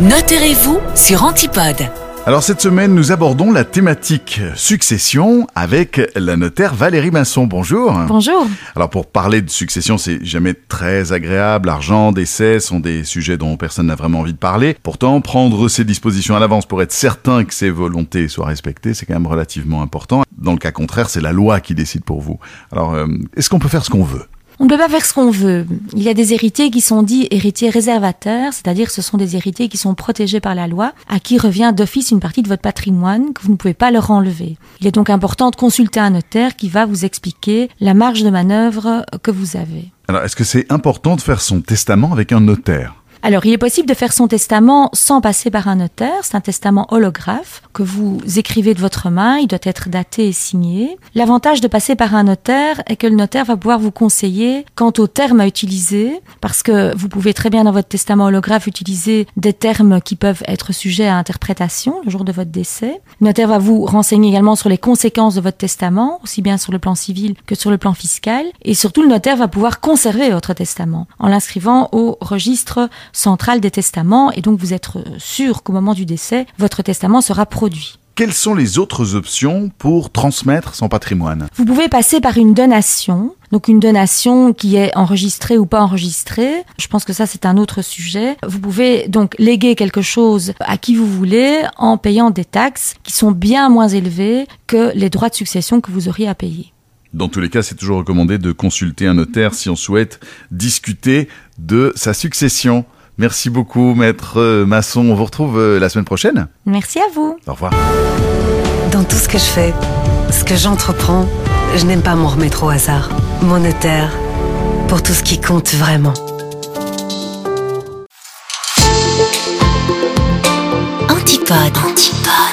Notez-vous sur Antipode. Alors cette semaine, nous abordons la thématique succession avec la notaire Valérie Masson. Bonjour. Bonjour. Alors pour parler de succession, c'est jamais très agréable. Argent, décès sont des sujets dont personne n'a vraiment envie de parler. Pourtant, prendre ses dispositions à l'avance pour être certain que ses volontés soient respectées, c'est quand même relativement important. Dans le cas contraire, c'est la loi qui décide pour vous. Alors, euh, est-ce qu'on peut faire ce qu'on veut? On ne peut pas faire ce qu'on veut. Il y a des héritiers qui sont dits héritiers réservataires, c'est-à-dire ce sont des héritiers qui sont protégés par la loi, à qui revient d'office une partie de votre patrimoine que vous ne pouvez pas leur enlever. Il est donc important de consulter un notaire qui va vous expliquer la marge de manœuvre que vous avez. Alors, est-ce que c'est important de faire son testament avec un notaire? Alors, il est possible de faire son testament sans passer par un notaire. C'est un testament holographe que vous écrivez de votre main. Il doit être daté et signé. L'avantage de passer par un notaire est que le notaire va pouvoir vous conseiller quant aux termes à utiliser, parce que vous pouvez très bien dans votre testament holographe utiliser des termes qui peuvent être sujets à interprétation le jour de votre décès. Le notaire va vous renseigner également sur les conséquences de votre testament, aussi bien sur le plan civil que sur le plan fiscal. Et surtout, le notaire va pouvoir conserver votre testament en l'inscrivant au registre central des testaments. Et donc, vous êtes sûr qu'au moment du décès, votre testament sera produit. Quelles sont les autres options pour transmettre son patrimoine? Vous pouvez passer par une donation. Donc une donation qui est enregistrée ou pas enregistrée. Je pense que ça c'est un autre sujet. Vous pouvez donc léguer quelque chose à qui vous voulez en payant des taxes qui sont bien moins élevées que les droits de succession que vous auriez à payer. Dans tous les cas, c'est toujours recommandé de consulter un notaire si on souhaite discuter de sa succession. Merci beaucoup, maître euh, Masson. On vous retrouve euh, la semaine prochaine. Merci à vous. Au revoir. Dans tout ce que je fais, ce que j'entreprends, je n'aime pas m'en remettre au hasard. Mon notaire, pour tout ce qui compte vraiment. Antipode. Antipode.